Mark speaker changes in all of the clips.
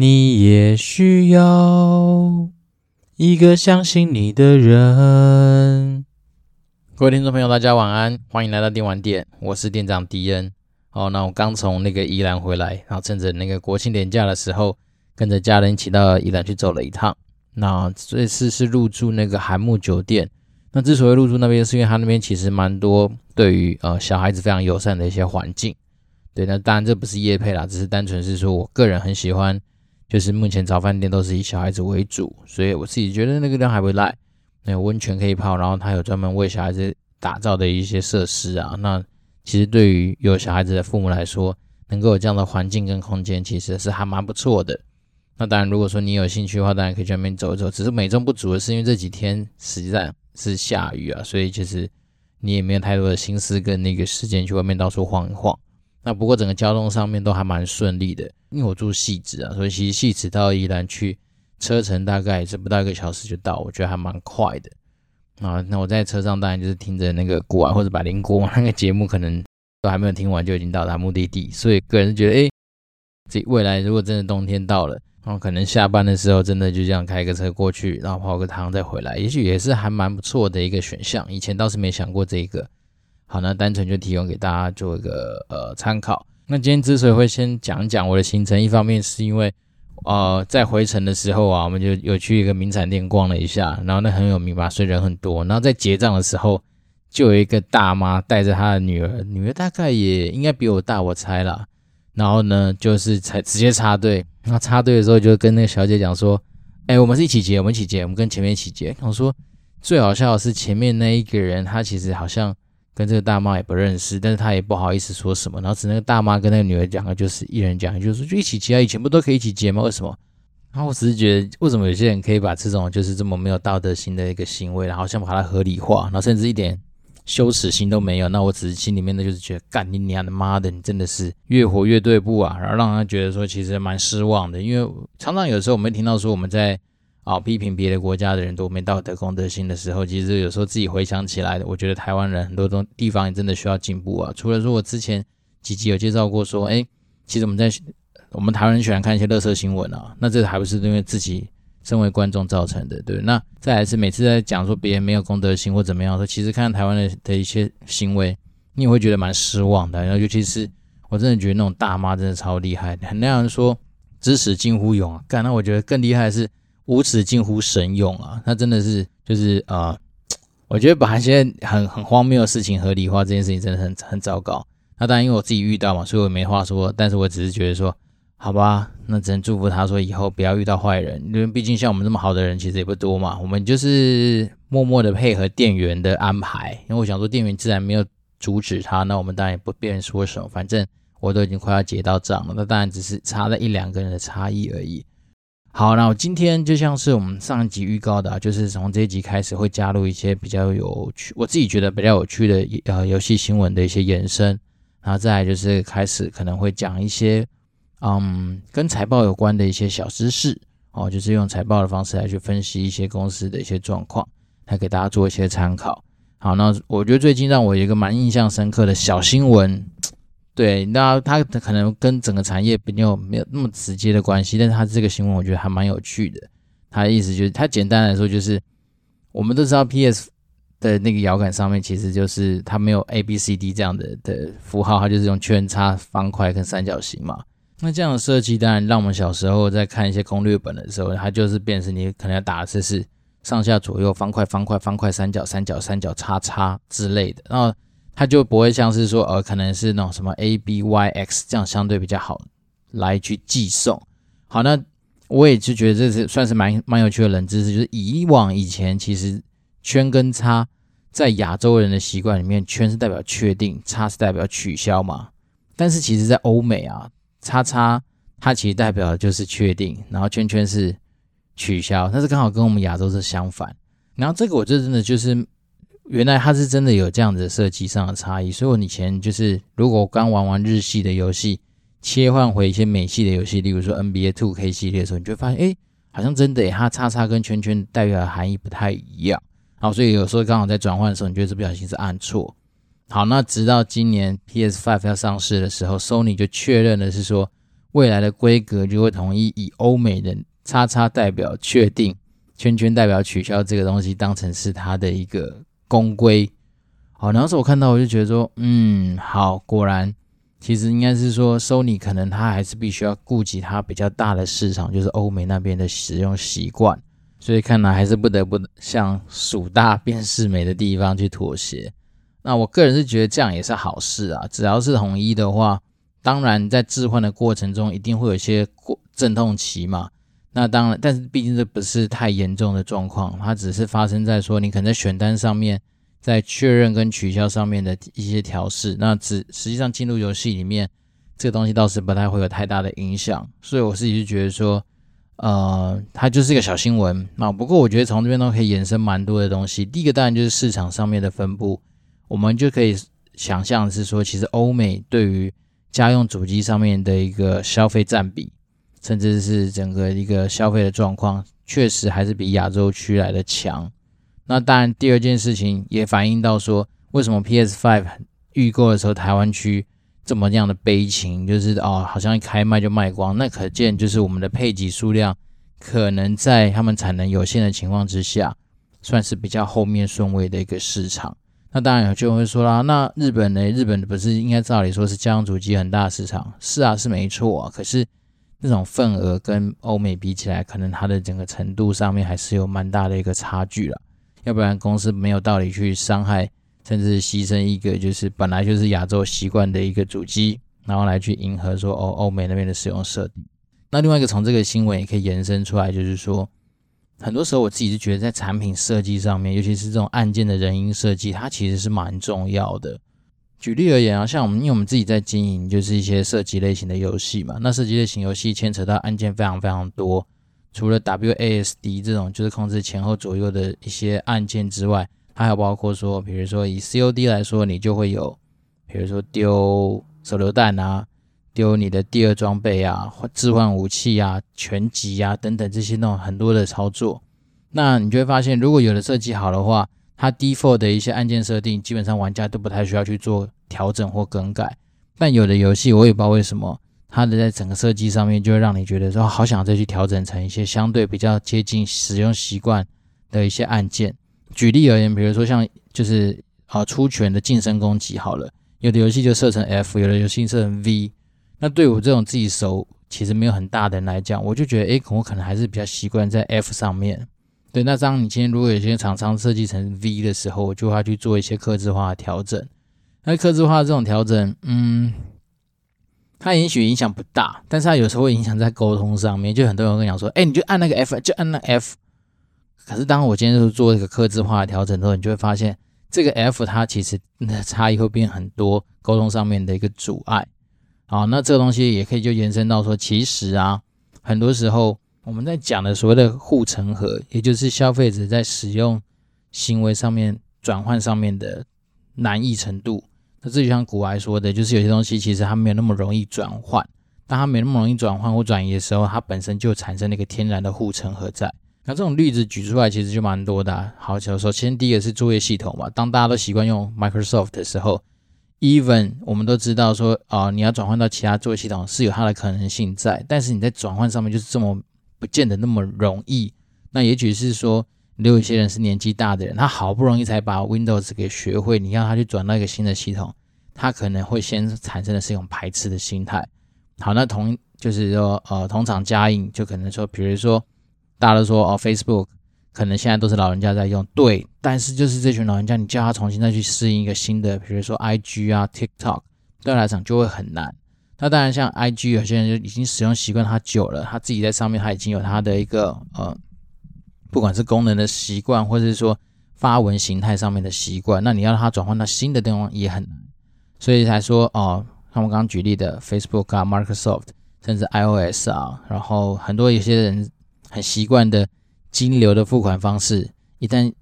Speaker 1: 你也需要一个相信你的人。各位听众朋友，大家晚安，欢迎来到电玩店，我是店长迪恩。哦，那我刚从那个宜兰回来，然后趁着那个国庆连假的时候，跟着家人一起到宜兰去走了一趟。那这次是入住那个韩木酒店。那之所以入住那边，是因为他那边其实蛮多对于呃小孩子非常友善的一些环境。对，那当然这不是业配啦，只是单纯是说我个人很喜欢。就是目前找饭店都是以小孩子为主，所以我自己觉得那个地方还不赖。那有温泉可以泡，然后它有专门为小孩子打造的一些设施啊。那其实对于有小孩子的父母来说，能够有这样的环境跟空间，其实是还蛮不错的。那当然，如果说你有兴趣的话，当然可以去那边走一走。只是美中不足的是，因为这几天实在是下雨啊，所以其实你也没有太多的心思跟那个时间去外面到处晃一晃。那不过整个交通上面都还蛮顺利的，因为我住汐止啊，所以其实汐止到宜兰去车程大概也是不到一个小时就到，我觉得还蛮快的啊。那我在车上当然就是听着那个古玩或者百灵果那个节目，可能都还没有听完就已经到达目的地，所以个人觉得，哎，这未来如果真的冬天到了，然后可能下班的时候真的就这样开个车过去，然后泡个汤再回来，也许也是还蛮不错的一个选项。以前倒是没想过这个。好，那单纯就提供给大家做一个呃参考。那今天之所以会先讲讲我的行程，一方面是因为呃在回程的时候啊，我们就有去一个名产店逛了一下，然后那很有名吧，所以人很多。然后在结账的时候，就有一个大妈带着她的女儿，女儿大概也应该比我大，我猜啦。然后呢，就是才直接插队。那插队的时候就跟那个小姐讲说：“哎，我们是一起结，我们一起结，我们跟前面一起结。”我说最好笑的是前面那一个人，他其实好像。跟这个大妈也不认识，但是他也不好意思说什么。然后只那个大妈跟那个女儿讲的就是一人讲，就是说就一起结啊，以前不都可以一起结吗？为什么？然后我只是觉得，为什么有些人可以把这种就是这么没有道德心的一个行为，然后想把它合理化，然后甚至一点羞耻心都没有？那我只是心里面的就是觉得，干你娘的妈的，你真的是越活越对不啊！然后让他觉得说，其实蛮失望的，因为常常有时候我们听到说我们在。啊，批评别的国家的人都没道德公德心的时候，其实有时候自己回想起来，我觉得台湾人很多东地方也真的需要进步啊。除了说我之前几集有介绍过，说，哎，其实我们在我们台湾人喜欢看一些乐色新闻啊，那这还不是因为自己身为观众造成的，对？那再来是每次在讲说别人没有公德心或怎么样说，其实看台湾的的一些行为，你也会觉得蛮失望的。然后尤其是我真的觉得那种大妈真的超厉害，很多人说知识近乎勇啊，干，那我觉得更厉害的是。无耻近乎神勇啊！他真的是就是啊、呃，我觉得把一些很很荒谬的事情合理化这件事情真的很很糟糕。那当然因为我自己遇到嘛，所以我没话说。但是我只是觉得说，好吧，那只能祝福他说以后不要遇到坏人，因为毕竟像我们这么好的人其实也不多嘛。我们就是默默的配合店员的安排，因为我想说店员自然没有阻止他，那我们当然也不便说什么。反正我都已经快要结到账了，那当然只是差了一两个人的差异而已。好，那我今天就像是我们上一集预告的，啊，就是从这一集开始会加入一些比较有趣，我自己觉得比较有趣的呃游戏新闻的一些延伸，然后再来就是开始可能会讲一些嗯跟财报有关的一些小知识哦，就是用财报的方式来去分析一些公司的一些状况，来给大家做一些参考。好，那我觉得最近让我有一个蛮印象深刻的小新闻。对，那它可能跟整个产业没有没有那么直接的关系，但是它这个新闻我觉得还蛮有趣的。它的意思就是，它简单来说就是，我们都知道 PS 的那个摇杆上面其实就是它没有 A B C D 这样的的符号，它就是用圈叉、方块跟三角形嘛。那这样的设计当然让我们小时候在看一些攻略本的时候，它就是变成你可能要打的是是上下左右方块、方块、方块、三角、三角、三角、叉叉之类的，然后。它就不会像是说，呃，可能是那种什么 A B Y X 这样相对比较好来去寄送。好，那我也就觉得这是算是蛮蛮有趣的冷知识，就是以往以前其实圈跟叉在亚洲人的习惯里面，圈是代表确定，叉是代表取消嘛。但是其实在欧美啊，叉叉它其实代表的就是确定，然后圈圈是取消，但是刚好跟我们亚洲是相反。然后这个我就真的就是。原来它是真的有这样子设计上的差异，所以我以前就是如果刚玩完日系的游戏，切换回一些美系的游戏，例如说 NBA TwoK 系列的时候，你就会发现，哎，好像真的，它叉叉跟圈圈代表的含义不太一样。好，所以有时候刚好在转换的时候，你觉得这不小心是按错。好，那直到今年 PS Five 要上市的时候，Sony 就确认的是说，未来的规格就会统一以欧美的叉叉代表确定，圈圈代表取消这个东西当成是它的一个公规。好，然后是我看到我就觉得说，嗯，好，果然。其实应该是说，Sony 可能它还是必须要顾及它比较大的市场，就是欧美那边的使用习惯，所以看来还是不得不向数大便是美的地方去妥协。那我个人是觉得这样也是好事啊，只要是统一的话，当然在置换的过程中一定会有一些过阵痛期嘛。那当然，但是毕竟这不是太严重的状况，它只是发生在说你可能在选单上面。在确认跟取消上面的一些调试，那只实际上进入游戏里面，这个东西倒是不太会有太大的影响，所以我自己就觉得说，呃，它就是一个小新闻。那不过我觉得从这边都可以衍生蛮多的东西。第一个当然就是市场上面的分布，我们就可以想象是说，其实欧美对于家用主机上面的一个消费占比，甚至是整个一个消费的状况，确实还是比亚洲区来的强。那当然，第二件事情也反映到说，为什么 PS5 预购的时候台湾区这么样的悲情，就是哦，好像一开卖就卖光。那可见就是我们的配给数量可能在他们产能有限的情况之下，算是比较后面顺位的一个市场。那当然有就会说啦，那日本呢？日本不是应该照理说是家用主机很大市场？是啊，是没错啊。可是那种份额跟欧美比起来，可能它的整个程度上面还是有蛮大的一个差距了。要不然公司没有道理去伤害，甚至牺牲一个就是本来就是亚洲习惯的一个主机，然后来去迎合说哦欧美那边的使用设定。那另外一个从这个新闻也可以延伸出来，就是说，很多时候我自己是觉得在产品设计上面，尤其是这种按键的人因设计，它其实是蛮重要的。举例而言啊，像我们因为我们自己在经营就是一些射击类型的游戏嘛，那射击类型游戏牵扯到按键非常非常多。除了 WASD 这种就是控制前后左右的一些按键之外，它还有包括说，比如说以 COD 来说，你就会有，比如说丢手榴弹啊，丢你的第二装备啊，置换武器啊，拳击啊等等这些那种很多的操作。那你就会发现，如果有的设计好的话，它 default 的一些按键设定，基本上玩家都不太需要去做调整或更改。但有的游戏，我也不知道为什么。它的在整个设计上面，就会让你觉得说，好想再去调整成一些相对比较接近使用习惯的一些按键。举例而言，比如说像就是啊出拳的近身攻击好了，有的游戏就设成 F，有的游戏设成 V。那对我这种自己手其实没有很大的人来讲，我就觉得，诶，我可能还是比较习惯在 F 上面。对，那当你今天如果有些厂商设计成 V 的时候，我就要去做一些客制化的调整。那客制化这种调整，嗯。它也许影响不大，但是它有时候会影响在沟通上面。就很多人跟你讲说：“哎，你就按那个 F，就按那 F。”可是当我今天就是做一个客制化的调整之后，你就会发现这个 F 它其实那差异会变很多，沟通上面的一个阻碍。好，那这个东西也可以就延伸到说，其实啊，很多时候我们在讲的所谓的护城河，也就是消费者在使用行为上面转换上面的难易程度。那这就像古埃说的，就是有些东西其实它没有那么容易转换，当它没那么容易转换或转移的时候，它本身就产生了一个天然的护城河在。那这种例子举出来其实就蛮多的啊。好，首先第一个是作业系统嘛，当大家都习惯用 Microsoft 的时候，even 我们都知道说啊，你要转换到其他作业系统是有它的可能性在，但是你在转换上面就是这么不见得那么容易。那也许是说。有一些人是年纪大的人，他好不容易才把 Windows 给学会，你让他去转到一个新的系统，他可能会先产生的是一种排斥的心态。好，那同就是说，呃，同场加映，就可能说，比如说大家都说哦，Facebook 可能现在都是老人家在用，对，但是就是这群老人家，你叫他重新再去适应一个新的，比如说 IG 啊、TikTok，对他来讲就会很难。那当然，像 IG 有些人就已经使用习惯他久了，他自己在上面他已经有他的一个呃。不管是功能的习惯，或者是说发文形态上面的习惯，那你要让它转换到新的地方也很难，所以才说哦，像我刚刚举例的 Facebook 啊、Microsoft，甚至 iOS 啊，然后很多有些人很习惯的金流的付款方式，一旦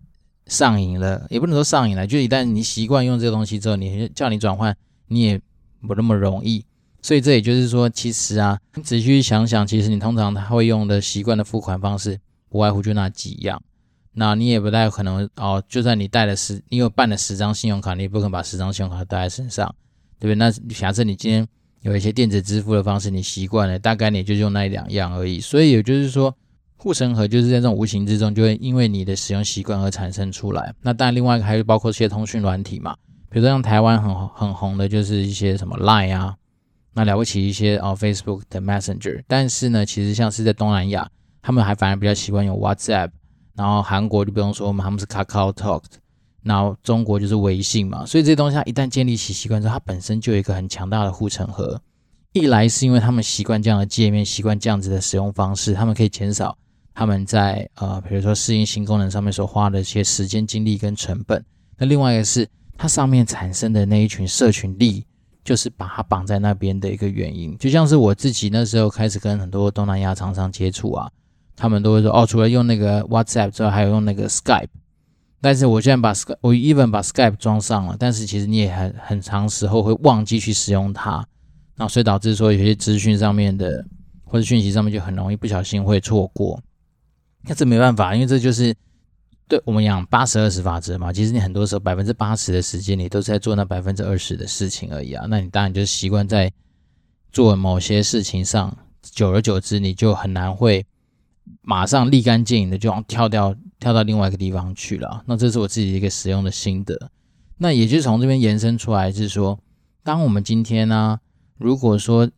Speaker 1: 上瘾了，也不能说上瘾了，就一旦你习惯用这个东西之后，你叫你转换，你也不那么容易。所以这也就是说，其实啊，你仔细想想，其实你通常他会用的习惯的付款方式。不外乎就那几样，那你也不太可能哦。就算你带了十，你有办了十张信用卡，你也不可能把十张信用卡带在身上，对不对？那假设你今天有一些电子支付的方式，你习惯了，大概你就用那一两样而已。所以也就是说，护城河就是在这种无形之中，就会因为你的使用习惯而产生出来。那当然，另外还有包括一些通讯软体嘛，比如说像台湾很很红的，就是一些什么 Line 啊，那了不起一些哦 Facebook 的 Messenger。但是呢，其实像是在东南亚，他们还反而比较习惯用 WhatsApp，然后韩国就不用说嘛，他们是 KakaoTalk。然后中国就是微信嘛，所以这些东西它一旦建立起习惯之后，它本身就有一个很强大的护城河。一来是因为他们习惯这样的界面，习惯这样子的使用方式，他们可以减少他们在呃，比如说适应新功能上面所花的一些时间、精力跟成本。那另外一个是它上面产生的那一群社群力，就是把它绑在那边的一个原因。就像是我自己那时候开始跟很多东南亚厂商接触啊，他们都会说哦，除了用那个 WhatsApp 之外，还有用那个 Skype。但是我现在把 Skype，我 even 把 Skype 装上了，但是其实你也很很长时候会忘记去使用它，那所以导致说有些资讯上面的或者讯息上面就很容易不小心会错过。那这没办法，因为这就是对我们讲八十二十法则嘛。其实你很多时候百分之八十的时间你都是在做那百分之二十的事情而已啊。那你当然就是习惯在做某些事情上，久而久之你就很难会马上立竿见影的就要跳掉。跳到另外一个地方去了，那这是我自己一个使用的心得。那也就是从这边延伸出来，是说，当我们今天呢、如果说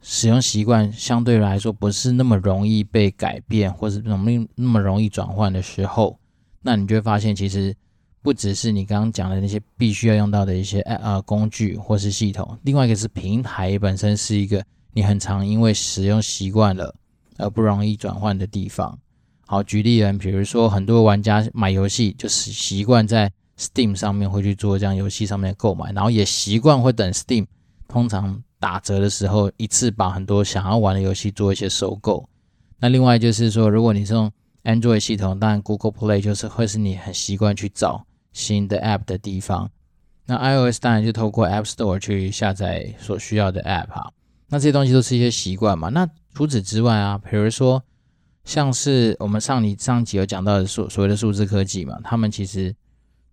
Speaker 1: 使用习惯相对来说不是那么容易被改变，或是容易那么容易转换的时候，那你就会发现，其实不只是你刚刚讲的那些必须要用到的一些呃工具或是系统，另外一个是平台本身是一个你很常因为使用习惯了而不容易转换的地方。好，举例人，比如说很多玩家买游戏就是习惯在 Steam 上面会去做这样游戏上面的购买，然后也习惯会等 Steam 通常打折的时候，一次把很多想要玩的游戏做一些收购。那另外就是说，如果你是用 Android 系统，当然 Google Play 就是会是你很习惯去找新的 App 的地方。那 iOS 当然就透过 App Store 去下载所需要的 App 哈。那这些东西都是一些习惯嘛。那除此之外啊，比如说。像是我们上你上集有讲到的所所谓的数字科技嘛，他们其实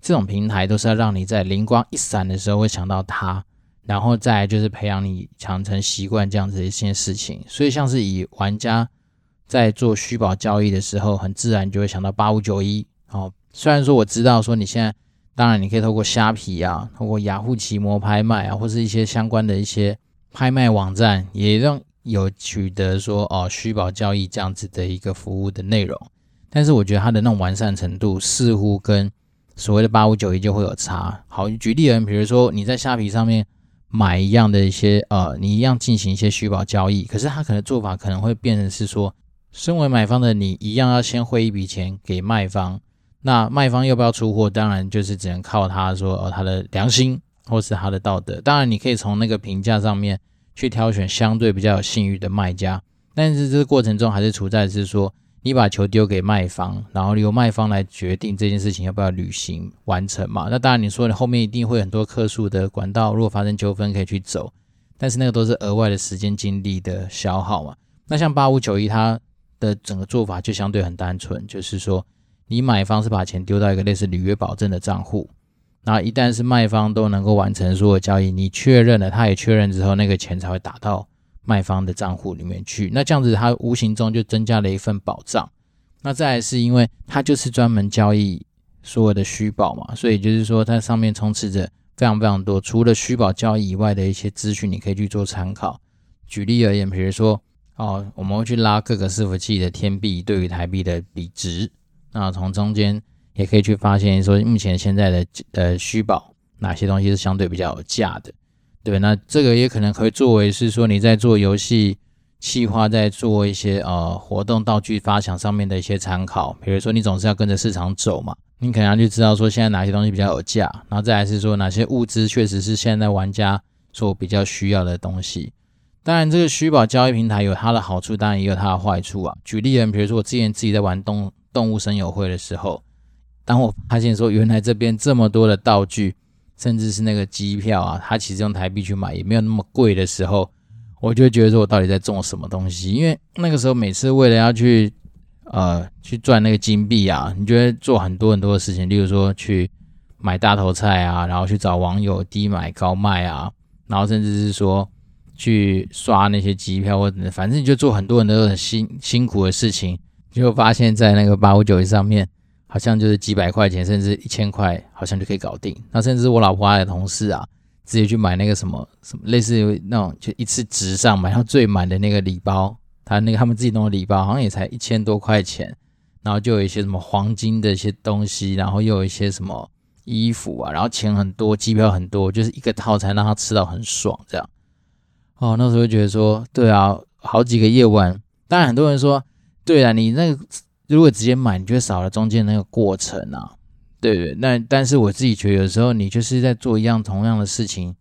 Speaker 1: 这种平台都是要让你在灵光一闪的时候会想到它，然后再就是培养你养成习惯这样子的一些事情。所以像是以玩家在做虚宝交易的时候，很自然就会想到八五九一。哦，虽然说我知道说你现在当然你可以透过虾皮啊，透过雅虎奇摩拍卖啊，或是一些相关的一些拍卖网站，也让。有取得说哦虚宝交易这样子的一个服务的内容，但是我觉得它的那种完善程度似乎跟所谓的八五九一就会有差。好，举例而言，比如说你在虾皮上面买一样的一些呃，你一样进行一些虚宝交易，可是它可能做法可能会变成是说，身为买方的你一样要先汇一笔钱给卖方，那卖方要不要出货，当然就是只能靠他说哦他的良心或是他的道德，当然你可以从那个评价上面。去挑选相对比较有信誉的卖家，但是这个过程中还是处在是说，你把球丢给卖方，然后由卖方来决定这件事情要不要履行完成嘛。那当然你说你后面一定会很多客诉的管道，如果发生纠纷可以去走，但是那个都是额外的时间精力的消耗嘛。那像八五九一它的整个做法就相对很单纯，就是说你买方是把钱丢到一个类似履约保证的账户。那一旦是卖方都能够完成所有交易，你确认了，他也确认之后，那个钱才会打到卖方的账户里面去。那这样子，它无形中就增加了一份保障。那再来是因为它就是专门交易所有的虚保嘛，所以就是说它上面充斥着非常非常多除了虚保交易以外的一些资讯，你可以去做参考。举例而言，比如说哦，我们会去拉各个伺服器的天币对于台币的比值，那从中间。也可以去发现说，目前现在的呃虚宝哪些东西是相对比较有价的，对，那这个也可能可以作为是说你在做游戏企划，在做一些呃活动道具发想上面的一些参考。比如说你总是要跟着市场走嘛，你可能要去知道说现在哪些东西比较有价，然后再来是说哪些物资确实是现在玩家所比较需要的东西。当然，这个虚宝交易平台有它的好处，当然也有它的坏处啊。举例人，比如说我之前自己在玩动动物森友会的时候。当我发现说，原来这边这么多的道具，甚至是那个机票啊，它其实用台币去买也没有那么贵的时候，我就觉得说我到底在中什么东西？因为那个时候每次为了要去呃去赚那个金币啊，你就会做很多很多的事情，例如说去买大头菜啊，然后去找网友低买高卖啊，然后甚至是说去刷那些机票或者反正就做很多很多很辛辛苦的事情，就发现在那个八五九一上面，好像就是几百块钱甚至一千块，好像就可以搞定。那甚至我老婆的同事啊，直接去买那个什么什么类似于那种就一次直上买到最满的那个礼包，他那个他们自己弄的礼包好像也才一千多块钱。然后就有一些什么黄金的一些东西，然后又有一些什么衣服啊，然后钱很多，机票很多，就是一个套餐让他吃到很爽这样。哦，那时候就觉得说，对啊，好几个夜晚。当然很多人说，对啊，你那个如果直接买，你就少了中间那个过程啊，对对。那但是我自己觉得，有时候你就是在做一样同样的事情，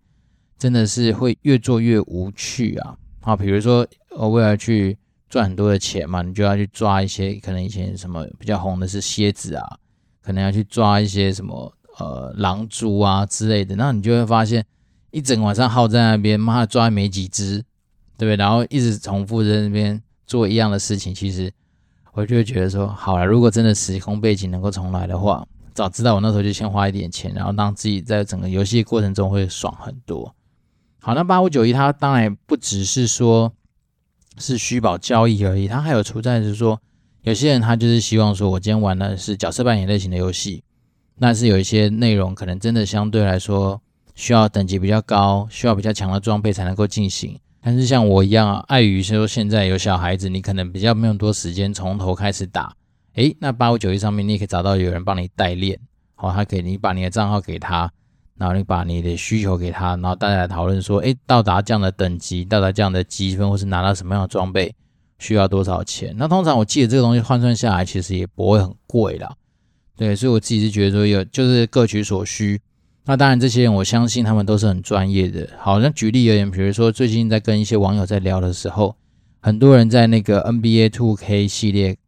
Speaker 1: 真的是会越做越无趣啊。好，比如说我为了去。赚很多的钱嘛，你就要去抓一些可能以前什么比较红的是蝎子啊，可能要去抓一些什么呃狼蛛啊之类的，那你就会发现一整晚上耗在那边，妈的抓没几只，对不对？然后一直重复在那边做一样的事情，其实我就会觉得说，好了，如果真的时空背景能够重来的话，早知道我那时候就先花一点钱，然后让自己在整个游戏过程中会爽很多。好，那八五九一它当然不只是说。是虚宝交易而已，它还有出在是说，有些人他就是希望说，我今天玩的是角色扮演类型的游戏，那是有一些内容可能真的相对来说需要等级比较高，需要比较强的装备才能够进行。但是像我一样啊，碍于说现在有小孩子，你可能比较没有多时间从头开始打，诶，那八五九一上面你也可以找到有人帮你代练，好，他可以你把你的账号给他。然后你把你的需求给他，然后大家来讨论说，诶，到达这样的等级，到达这样的积分，或是拿到什么样的装备，需要多少钱？那通常我记得这个东西换算下来，其实也不会很贵啦。对，所以我自己是觉得说有，就是各取所需。那当然，这些人我相信他们都是很专业的。好，那举例而言，比如说最近在跟一些网友在聊的时候，很多人在那个 NBA Two K 系列，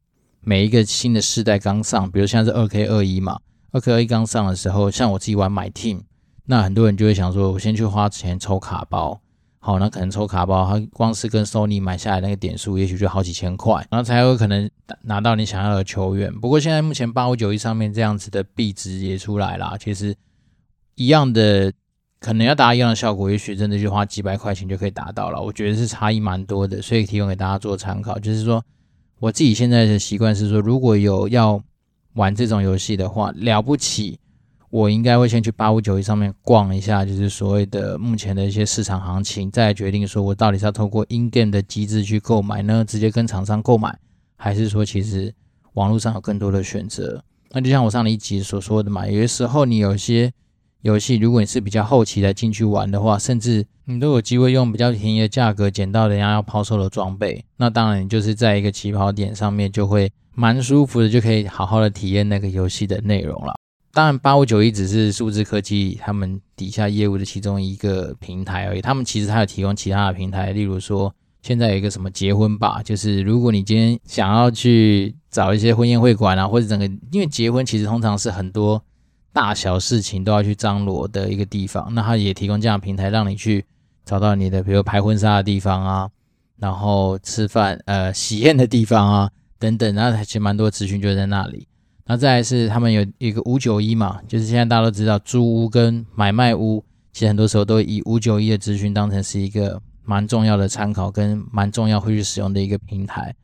Speaker 1: 每一个新的世代刚上，比如像是 2K21 嘛，2K21 刚上的时候，像我自己玩 My Team。那很多人就会想说，我先去花钱抽卡包，好，那可能抽卡包，它光是跟 Sony 买下来那个点数，也许就好几千块，然后才有可能拿到你想要的球员。不过现在目前八五九一上面这样子的币值也出来了，其实一样的，可能要达到一样的效果，也许真的就花几百块钱就可以达到了。我觉得是差异蛮多的，所以提供给大家做参考。就是说，我自己现在的习惯是说，如果有要玩这种游戏的话，了不起。我应该会先去八五九一上面逛一下，就是所谓的目前的一些市场行情，再决定说我到底是要透过 in game 的机制去购买呢，直接跟厂商购买，还是说其实网络上有更多的选择？那就像我上一集所说的嘛，有些时候你有些游戏，如果你是比较后期来进去玩的话，甚至你都有机会用比较便宜的价格捡到人家要抛售的装备，那当然你就是在一个起跑点上面就会蛮舒服的，就可以好好的体验那个游戏的内容了。当然，八五九一只是数字科技他们底下业务的其中一个平台而已。他们其实还有提供其他的平台，例如说，现在有一个什么结婚吧，就是如果你今天想要去找一些婚宴会馆啊，或者整个，因为结婚其实通常是很多大小事情都要去张罗的一个地方，那他也提供这样的平台，让你去找到你的，比如拍婚纱的地方啊，然后吃饭呃喜宴的地方啊等等，然后其实蛮多资讯就在那里。那再来是他们有一个五九一嘛，就是现在大家都知道租屋跟买卖屋，其实很多时候都以五九一的资讯当成是一个蛮重要的参考跟蛮重要会去使用的一个平台。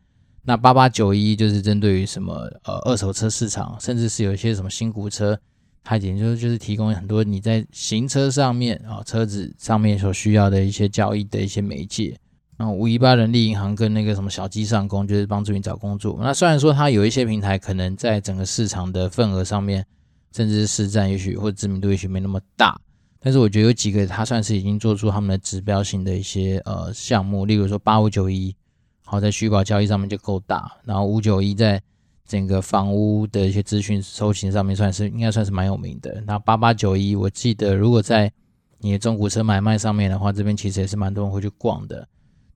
Speaker 1: 那八八九一就是针对于什么呃二手车市场，甚至是有一些什么新古车，它也就是就是提供很多你在行车上面啊车子上面所需要的一些交易的一些媒介。那五一八人力银行跟那个什么小鸡上工，就是帮助你找工作。那虽然说它有一些平台可能在整个市场的份额上面，甚至是市占也许或知名度也许没那么大，但是我觉得有几个它算是已经做出他们的指标性的一些呃项目，例如说八五九一，好在虚宝交易上面就够大，然后五九一在整个房屋的一些资讯搜寻上面算是应该算是蛮有名的。那八八九一，我记得如果在你的中古车买卖上面的话，这边其实也是蛮多人会去逛的。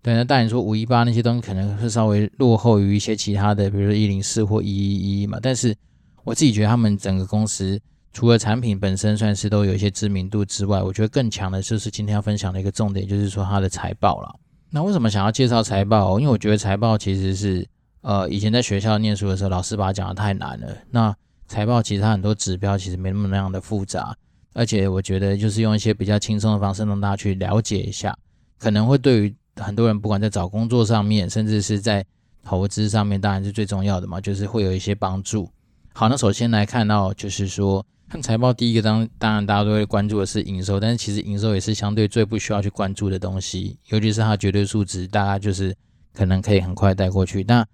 Speaker 1: 对，那当然说五一八那些东西可能是稍微落后于一些其他的，比如说一零四或一一一嘛。但是我自己觉得他们整个公司除了产品本身算是都有一些知名度之外，我觉得更强的就是今天要分享的一个重点，就是说它的财报了。那为什么想要介绍财报？因为我觉得财报其实是呃以前在学校念书的时候，老师把它讲得太难了。那财报其实它很多指标其实没那么那样的复杂，而且我觉得就是用一些比较轻松的方式让大家去了解一下。可能会对于很多人，不管在找工作上面，甚至是在投资上面，当然是最重要的嘛，就是会有一些帮助。好，那首先来看到就是说，看财报第一个当当然大家都会关注的是营收，但是其实营收也是相对最不需要去关注的东西，尤其是它绝对数值，大家就是可能可以很快带过去。那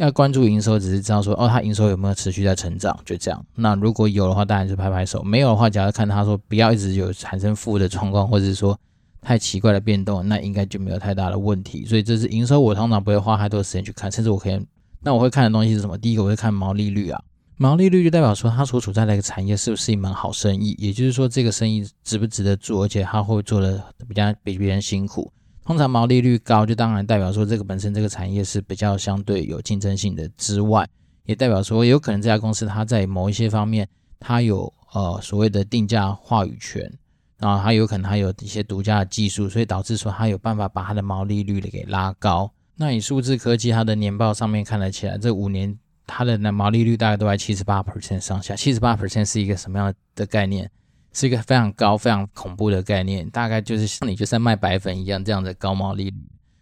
Speaker 1: 要关注营收，只是知道说哦，它营收有没有持续在成长，就这样。那如果有的话，当然就拍拍手；没有的话，假如看他说不要一直有产生负的状况，或者是说。太奇怪的变动，那应该就没有太大的问题。所以这是营收，我通常不会花太多时间去看，甚至我可以，那我会看的东西是什么？第一个我会看毛利率啊，毛利率就代表说它所处在的一个产业是不是一门好生意，也就是说这个生意值不值得做，而且它会做的比较比别人辛苦。通常毛利率高，就当然代表说这个本身这个产业是比较相对有竞争性的之外，也代表说有可能这家公司它在某一些方面它有呃所谓的定价话语权。然后它有可能还有一些独家的技术，所以导致说它有办法把它的毛利率给拉高。那以数字科技它的年报上面看得起来，这五年它的那毛利率大概都在七十八 percent 上下。七十八 percent 是一个什么样的概念？是一个非常高、非常恐怖的概念，大概就是像你就像卖白粉一样这样的高毛利率。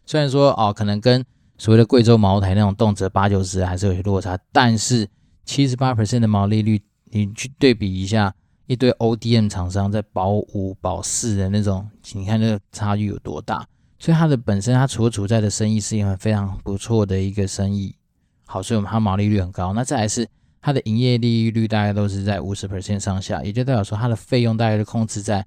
Speaker 1: 虽然说哦，可能跟所谓的贵州茅台那种动辄八九十还是有些落差，但是七十八 percent 的毛利率，你去对比一下。一堆 ODM 厂商在保五保四的那种，你看这个差距有多大？所以它的本身，它所处在的生意是一个非常不错的一个生意。好，所以我们它毛利率很高。那再来是它的营业利率大概都是在五十 percent 上下，也就代表说它的费用大概是控制在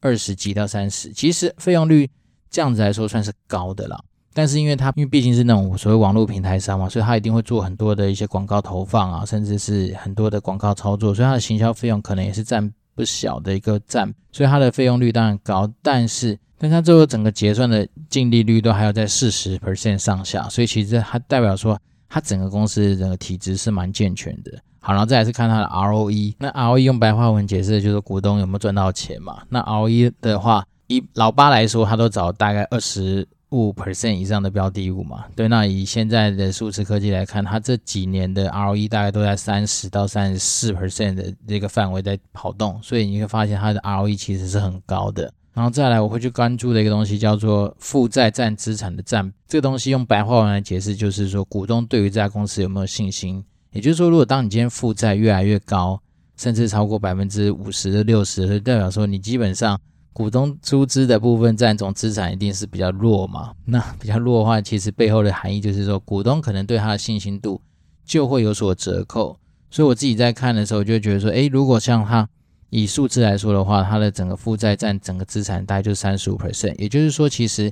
Speaker 1: 二十几到三十。其实费用率这样子来说算是高的了。但是因为它因为毕竟是那种所谓网络平台商嘛，所以它一定会做很多的一些广告投放啊，甚至是很多的广告操作，所以它的行销费用可能也是占不小的一个占，所以它的费用率当然高。但是，但它最后整个结算的净利率都还要在四十 percent 上下，所以其实它代表说它整个公司的整个体质是蛮健全的。好，然后再来是看它的 ROE，那 ROE 用白话文解释就是股东有没有赚到钱嘛？那 ROE 的话，以老八来说，他都找大概二十。五 percent 以上的标的物嘛，对，那以现在的数字科技来看，它这几年的 ROE 大概都在三十到三十四 percent 的这个范围在跑动，所以你会发现它的 ROE 其实是很高的。然后再来，我会去关注的一个东西叫做负债占资产的占，这个东西用白话文来解释，就是说股东对于这家公司有没有信心。也就是说，如果当你今天负债越来越高，甚至超过百分之五十、六十，就代表说你基本上。股东出资的部分占总资产一定是比较弱嘛？那比较弱的话，其实背后的含义就是说，股东可能对他的信心度就会有所折扣。所以我自己在看的时候，就觉得说，诶，如果像他以数字来说的话，它的整个负债占整个资产大概就是三十五 percent，也就是说，其实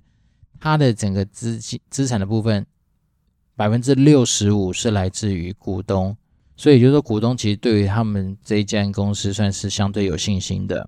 Speaker 1: 它的整个资金资产的部分百分之六十五是来自于股东，所以就是说，股东其实对于他们这一间公司算是相对有信心的。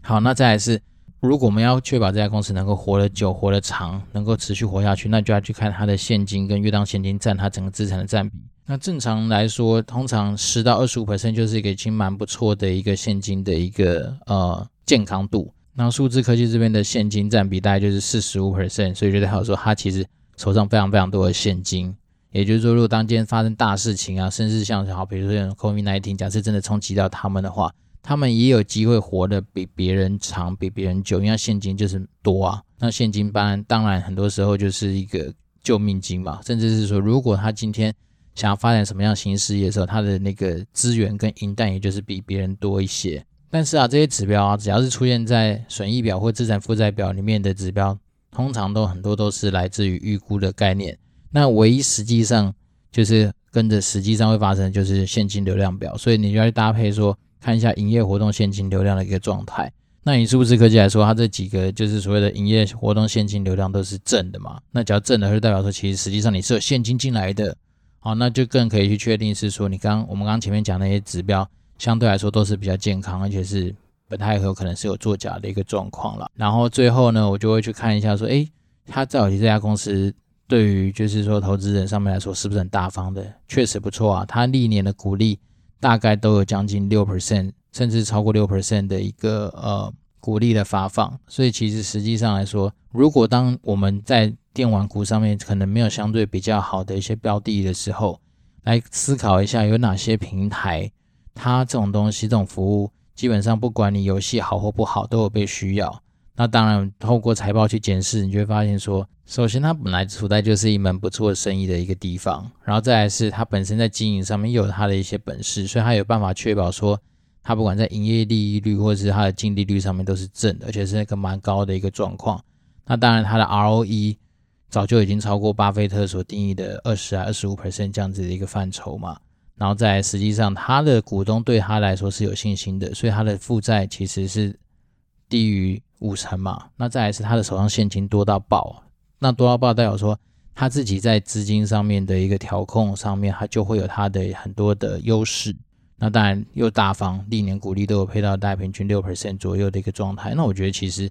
Speaker 1: 好，那再来是。如果我们要确保这家公司能够活得久、活得长，能够持续活下去，那就要去看它的现金跟约当现金占它整个资产的占比。那正常来说，通常十到二十五 percent 就是一个已经蛮不错的一个现金的一个呃健康度。那数字科技这边的现金占比大概就是四十五 percent，所以就代表说它其实手上非常非常多的现金。也就是说，如果当今天发生大事情啊，甚至像好比如说像 COVID-19，假设真的冲击到他们的话。他们也有机会活得比别人长，比别人久，因为现金就是多啊。那现金班当然很多时候就是一个救命金嘛，甚至是说，如果他今天想要发展什么样新事业的时候，他的那个资源跟银弹也就是比别人多一些。但是啊，这些指标啊，只要是出现在损益表或资产负债表里面的指标，通常都很多都是来自于预估的概念。那唯一实际上就是跟着实际上会发生就是现金流量表，所以你就要去搭配说。看一下营业活动现金流量的一个状态。那以数字科技来说，它这几个就是所谓的营业活动现金流量都是正的嘛？那只要正的，就代表说其实实际上你是有现金进来的。好，那就更可以去确定是说你刚我们刚前面讲那些指标相对来说都是比较健康，而且是不太有可能是有作假的一个状况了。然后最后呢，我就会去看一下说，诶，它到底这家公司对于就是说投资人上面来说是不是很大方的？确实不错啊，它历年的股利。大概都有将近六 percent，甚至超过六 percent 的一个呃股利的发放，所以其实实际上来说，如果当我们在电玩股上面可能没有相对比较好的一些标的的时候，来思考一下有哪些平台，它这种东西这种服务，基本上不管你游戏好或不好，都有被需要。那当然，透过财报去检视，你就会发现说，首先它本来处在就是一门不错的生意的一个地方，然后再来是它本身在经营上面有它的一些本事，所以它有办法确保说，它不管在营业利益率或者是它的净利率上面都是正的，而且是那个蛮高的一个状况。那当然，它的 ROE 早就已经超过巴菲特所定义的二十啊二十五 percent 这样子的一个范畴嘛。然后再来，实际上他的股东对他来说是有信心的，所以他的负债其实是低于。五成嘛，那再来是他的手上现金多到爆，那多到爆代表说他自己在资金上面的一个调控上面，他就会有他的很多的优势。那当然又大方，历年股利都有配到大概平均六 percent 左右的一个状态。那我觉得其实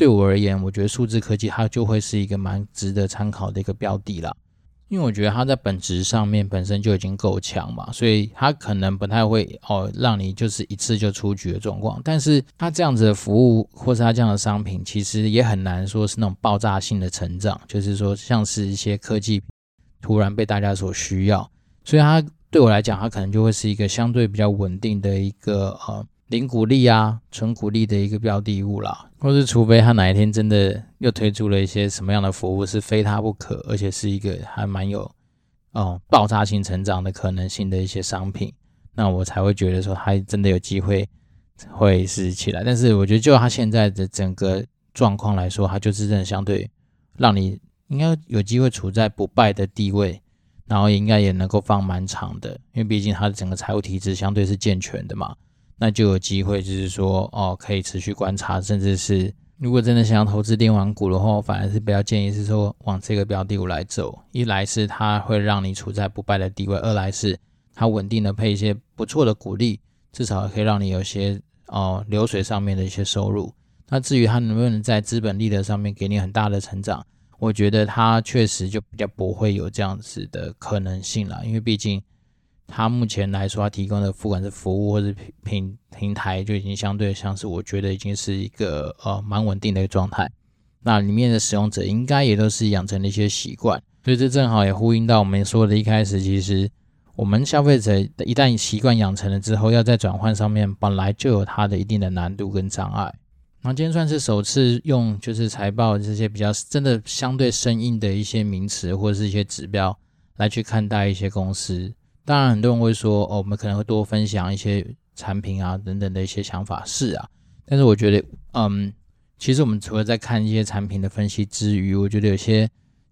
Speaker 1: 对我而言，我觉得数字科技它就会是一个蛮值得参考的一个标的啦。因为我觉得它在本质上面本身就已经够强嘛，所以它可能不太会哦让你就是一次就出局的状况。但是它这样子的服务或是它这样的商品，其实也很难说是那种爆炸性的成长，就是说像是一些科技突然被大家所需要。所以它对我来讲，它可能就会是一个相对比较稳定的一个呃。零股利啊，纯股利的一个标的物啦，或是除非他哪一天真的又推出了一些什么样的服务是非他不可，而且是一个还蛮有哦爆炸性成长的可能性的一些商品，那我才会觉得说他真的有机会会是起来。但是我觉得就他现在的整个状况来说，他就是真的相对让你应该有机会处在不败的地位，然后应该也能够放蛮长的，因为毕竟他的整个财务体制相对是健全的嘛。那就有机会，就是说，哦，可以持续观察，甚至是如果真的想要投资电玩股的话，我反而是比较建议是说往这个标的物来走。一来是它会让你处在不败的地位，二来是它稳定的配一些不错的股利，至少可以让你有些哦流水上面的一些收入。那至于它能不能在资本利得上面给你很大的成长，我觉得它确实就比较不会有这样子的可能性了，因为毕竟。它目前来说，它提供的不管是服务或是平平平台，就已经相对像是我觉得已经是一个呃蛮稳定的一个状态。那里面的使用者应该也都是养成了一些习惯，所以这正好也呼应到我们说的一开始，其实我们消费者一旦习惯养成了之后，要在转换上面本来就有它的一定的难度跟障碍。那今天算是首次用就是财报这些比较真的相对生硬的一些名词或者是一些指标来去看待一些公司。当然，很多人会说，哦，我们可能会多分享一些产品啊等等的一些想法，是啊。但是我觉得，嗯，其实我们除了在看一些产品的分析之余，我觉得有些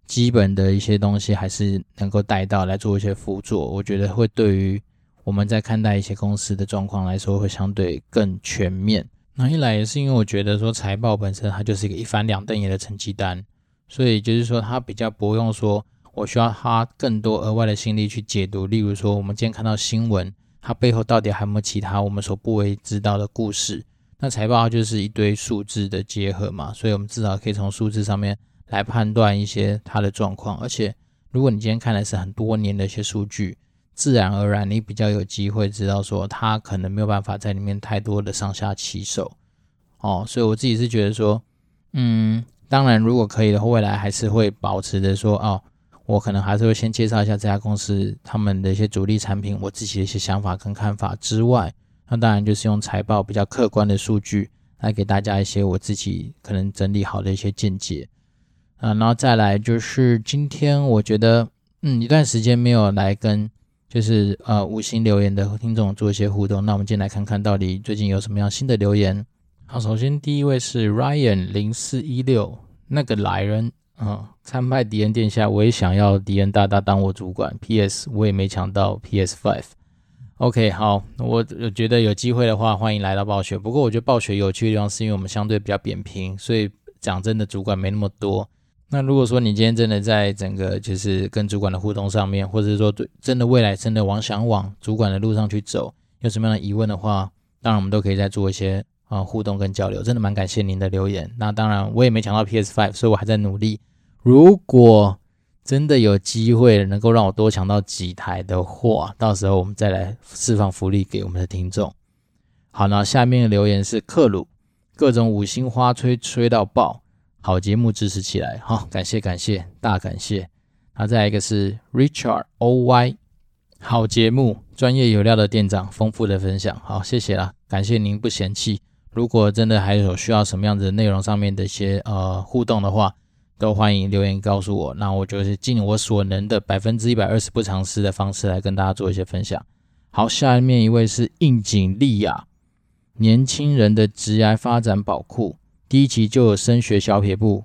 Speaker 1: 基本的一些东西还是能够带到来做一些辅助。我觉得会对于我们在看待一些公司的状况来说，会相对更全面。那一来也是因为我觉得说财报本身它就是一个一翻两瞪眼的成绩单，所以就是说它比较不用说。我需要花更多额外的心力去解读，例如说，我们今天看到新闻，它背后到底还有没有其他我们所不为知道的故事？那财报就是一堆数字的结合嘛，所以我们至少可以从数字上面来判断一些它的状况。而且，如果你今天看的是很多年的一些数据，自然而然你比较有机会知道说，它可能没有办法在里面太多的上下其手。哦，所以我自己是觉得说，嗯，当然如果可以的话，未来还是会保持着说，哦。我可能还是会先介绍一下这家公司他们的一些主力产品，我自己的一些想法跟看法之外，那当然就是用财报比较客观的数据来给大家一些我自己可能整理好的一些见解啊，然后再来就是今天我觉得嗯一段时间没有来跟就是呃五星留言的听众做一些互动，那我们今天来看看到底最近有什么样新的留言。好，首先第一位是 Ryan 零四一六那个来人。嗯，参拜迪恩殿下，我也想要迪恩大大当我主管。P.S. 我也没抢到 P.S. Five。OK，好，我我觉得有机会的话，欢迎来到暴雪。不过我觉得暴雪有趣的地方是因为我们相对比较扁平，所以讲真的，主管没那么多。那如果说你今天真的在整个就是跟主管的互动上面，或者是说对真的未来真的往想往主管的路上去走，有什么样的疑问的话，当然我们都可以再做一些啊互动跟交流。真的蛮感谢您的留言。那当然我也没抢到 P.S. Five，所以我还在努力。如果真的有机会能够让我多抢到几台的话，到时候我们再来释放福利给我们的听众。好，那下面的留言是克鲁，各种五星花吹吹到爆，好节目支持起来，好，感谢感谢大感谢。那再来一个是 Richard OY，好节目，专业有料的店长，丰富的分享，好，谢谢啦，感谢您不嫌弃，如果真的还有需要什么样子的内容上面的一些呃互动的话，都欢迎留言告诉我。那我就是尽我所能的百分之一百二十不尝试的方式来跟大家做一些分享。好，下面一位是应景利亚，年轻人的职涯发展宝库，第一期就有升学小撇步，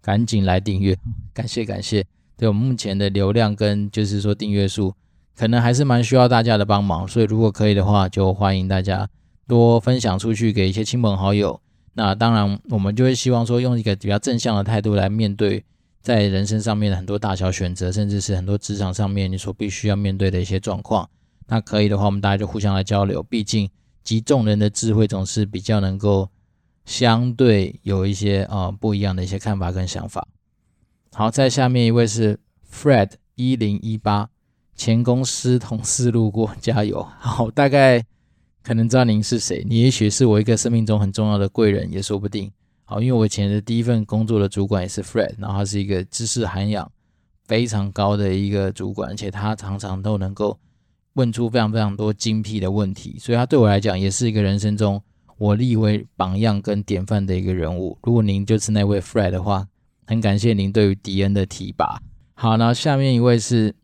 Speaker 1: 赶紧来订阅，感谢感谢。对我们目前的流量跟就是说订阅数，可能还是蛮需要大家的帮忙，所以如果可以的话，就欢迎大家。多分享出去给一些亲朋好友，那当然我们就会希望说用一个比较正向的态度来面对在人生上面的很多大小选择，甚至是很多职场上面你所必须要面对的一些状况。那可以的话，我们大家就互相来交流，毕竟集众人的智慧总是比较能够相对有一些啊、呃、不一样的一些看法跟想法。好，在下面一位是 Fred 一零一八，前公司同事路过，加油。好，大概。可能知道您是谁，你也许是我一个生命中很重要的贵人，也说不定。好，因为我以前的第一份工作的主管也是 Fred，然后他是一个知识涵养非常高的一个主管，而且他常常都能够问出非常非常多精辟的问题，所以他对我来讲也是一个人生中我立为榜样跟典范的一个人物。如果您就是那位 Fred 的话，很感谢您对于迪恩的提拔。好，那下面一位是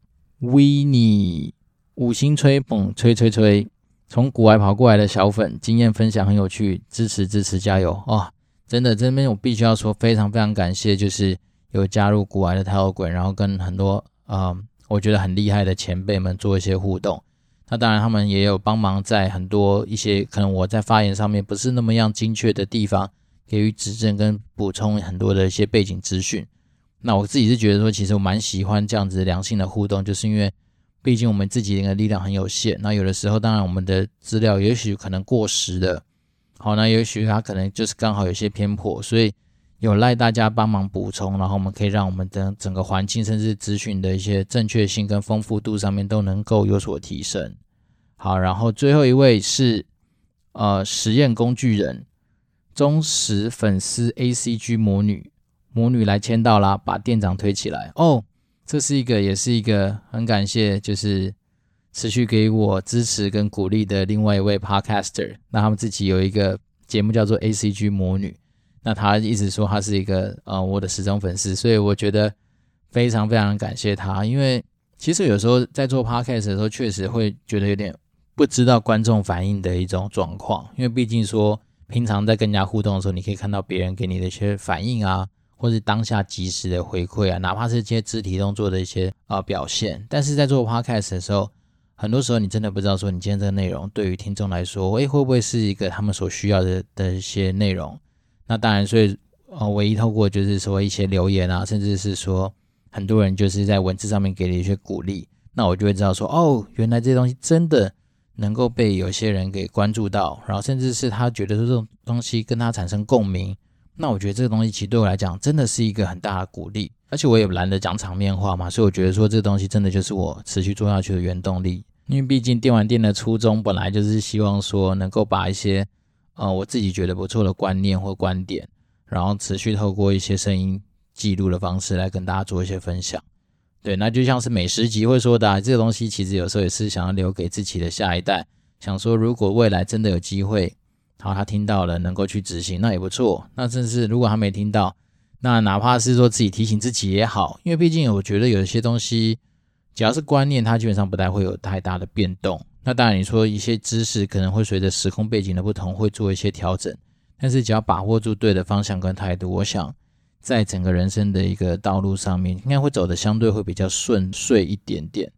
Speaker 1: Winnie，五星吹捧，吹吹吹。从古外跑过来的小粉，经验分享很有趣，支持支持，加油哦！真的这边我必须要说，非常非常感谢，就是有加入古外的太好鬼然后跟很多啊、我觉得很厉害的前辈们做一些互动。那当然，他们也有帮忙在很多一些可能我在发言上面不是那么样精确的地方，给予指正跟补充很多的一些背景资讯。那我自己是觉得说，其实我蛮喜欢这样子良性的互动，就是因为。毕竟我们自己的力量很有限，那有的时候当然我们的资料也许可能过时了，好，那也许它可能就是刚好有些偏颇，所以有赖大家帮忙补充，然后我们可以让我们的整个环境甚至资讯的一些正确性跟丰富度上面都能够有所提升。好，然后最后一位是呃实验工具人，忠实粉丝 ACG 魔女，魔女来签到啦，把店长推起来哦。这是一个，也是一个很感谢，就是持续给我支持跟鼓励的另外一位 Podcaster。那他们自己有一个节目叫做 ACG 魔女，那他一直说他是一个呃我的死忠粉丝，所以我觉得非常非常感谢他。因为其实有时候在做 Podcast 的时候，确实会觉得有点不知道观众反应的一种状况，因为毕竟说平常在跟人家互动的时候，你可以看到别人给你的一些反应啊。或是当下即时的回馈啊，哪怕是一些肢体动作的一些呃表现，但是在做 podcast 的时候，很多时候你真的不知道说你今天这个内容对于听众来说，诶会不会是一个他们所需要的的一些内容？那当然，所以呃，唯一透过就是说一些留言啊，甚至是说很多人就是在文字上面给你一些鼓励，那我就会知道说，哦，原来这东西真的能够被有些人给关注到，然后甚至是他觉得说这种东西跟他产生共鸣。那我觉得这个东西其实对我来讲真的是一个很大的鼓励，而且我也懒得讲场面话嘛，所以我觉得说这个东西真的就是我持续做下去的原动力。因为毕竟电玩店的初衷本来就是希望说能够把一些呃我自己觉得不错的观念或观点，然后持续透过一些声音记录的方式来跟大家做一些分享。对，那就像是美食集会说的啊，这个东西其实有时候也是想要留给自己的下一代，想说如果未来真的有机会。好，他听到了，能够去执行，那也不错。那甚至如果他没听到，那哪怕是说自己提醒自己也好，因为毕竟我觉得有一些东西，只要是观念，它基本上不太会有太大的变动。那当然，你说一些知识可能会随着时空背景的不同，会做一些调整。但是只要把握住对的方向跟态度，我想在整个人生的一个道路上面，应该会走的相对会比较顺遂一点点。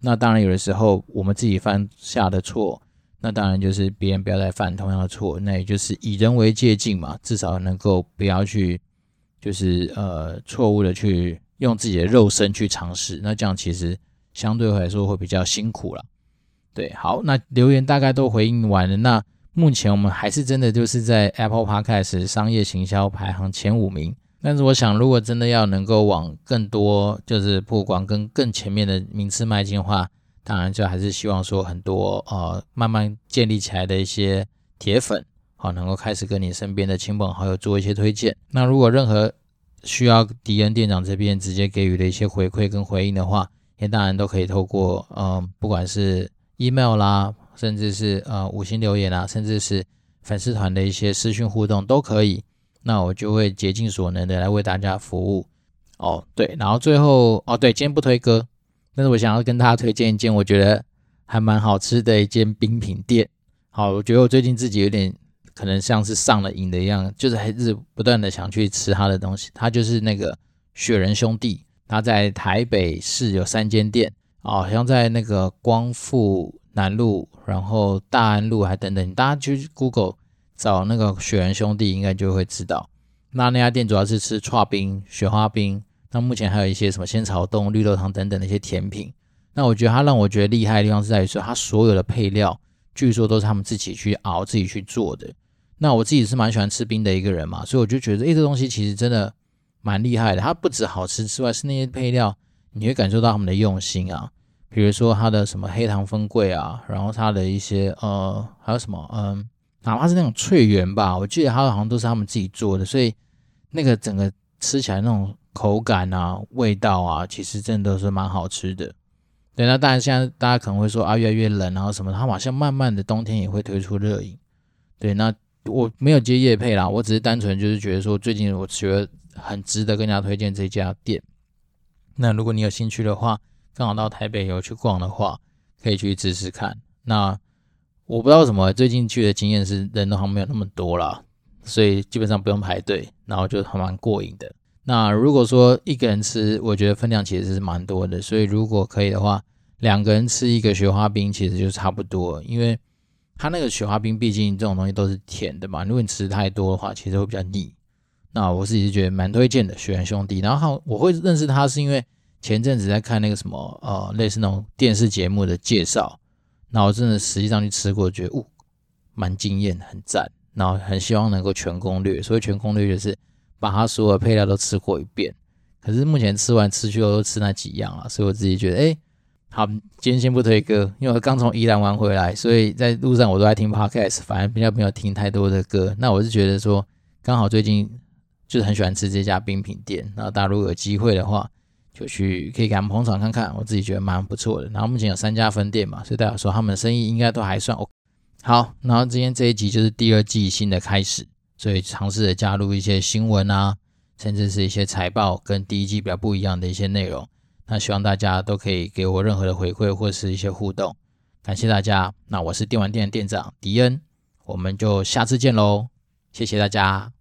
Speaker 1: 那当然，有的时候我们自己犯下的错。那当然就是别人不要再犯同样的错，那也就是以人为借镜嘛，至少能够不要去，就是呃错误的去用自己的肉身去尝试，那这样其实相对来说会比较辛苦了。对，好，那留言大概都回应完了，那目前我们还是真的就是在 Apple Podcast 商业行销排行前五名，但是我想如果真的要能够往更多就是曝光跟更前面的名次迈进的话。当然，就还是希望说很多呃，慢慢建立起来的一些铁粉，好，能够开始跟你身边的亲朋好友做一些推荐。那如果任何需要迪恩店长这边直接给予的一些回馈跟回应的话，也当然都可以透过嗯、不管是 email 啦，甚至是呃五星留言啦，甚至是粉丝团的一些私讯互动都可以，那我就会竭尽所能的来为大家服务。哦，对，然后最后哦，对，今天不推歌，但是我想要跟大家推荐一间我觉得还蛮好吃的一间冰品店。好，我觉得我最近自己有点可能像是上了瘾的一样，就是还是不断的想去吃它的东西。它就是那个雪人兄弟，它在台北市有三间店，哦，好像在那个光复南路，然后大安路还等等，大家去 Google 找那个雪人兄弟，应该就会知道。那那家店主要是吃串冰、雪花冰，那目前还有一些什么仙草冻、绿豆汤等等的一些甜品。那我觉得它让我觉得厉害的地方是在于说，它所有的配料据说都是他们自己去熬、自己去做的。那我自己是蛮喜欢吃冰的一个人嘛，所以我就觉得，诶，这东西其实真的蛮厉害的。它不止好吃之外，是那些配料你会感受到他们的用心啊。比如说它的什么黑糖粉粿啊，然后它的一些呃，还有什么嗯，哪怕是那种脆圆吧，我记得它好像都是他们自己做的，所以。那个整个吃起来那种口感啊、味道啊，其实真的都是蛮好吃的。对，那当然现在大家可能会说啊，越来越冷，然后什么，它好像慢慢的冬天也会推出热饮。对，那我没有接业配啦，我只是单纯就是觉得说，最近我觉得很值得跟大家推荐这家店。那如果你有兴趣的话，刚好到台北有去逛的话，可以去试试看。那我不知道什么最近去的经验是人都好像没有那么多啦。所以基本上不用排队，然后就还蛮过瘾的。那如果说一个人吃，我觉得分量其实是蛮多的。所以如果可以的话，两个人吃一个雪花冰其实就差不多，因为它那个雪花冰毕竟这种东西都是甜的嘛。如果你吃太多的话，其实会比较腻。那我自己是觉得蛮推荐的雪人兄弟。然后我会认识他是因为前阵子在看那个什么呃类似那种电视节目的介绍，那我真的实际上去吃过，觉得哦蛮惊艳，很赞。然后很希望能够全攻略，所以全攻略就是把它所有配料都吃过一遍。可是目前吃完吃去都吃那几样了，所以我自己觉得，哎，好，今天先不推歌，因为我刚从宜兰玩回来，所以在路上我都在听 podcast，反而比较没有听太多的歌。那我是觉得说，刚好最近就是很喜欢吃这家冰品店，然后大家如果有机会的话，就去可以给他们捧场看看，我自己觉得蛮不错的。然后目前有三家分店嘛，所以大家说他们的生意应该都还算 OK。好，然后今天这一集就是第二季新的开始，所以尝试着加入一些新闻啊，甚至是一些财报，跟第一季比较不一样的一些内容。那希望大家都可以给我任何的回馈或是一些互动，感谢大家。那我是电玩店的店长迪恩，我们就下次见喽，谢谢大家。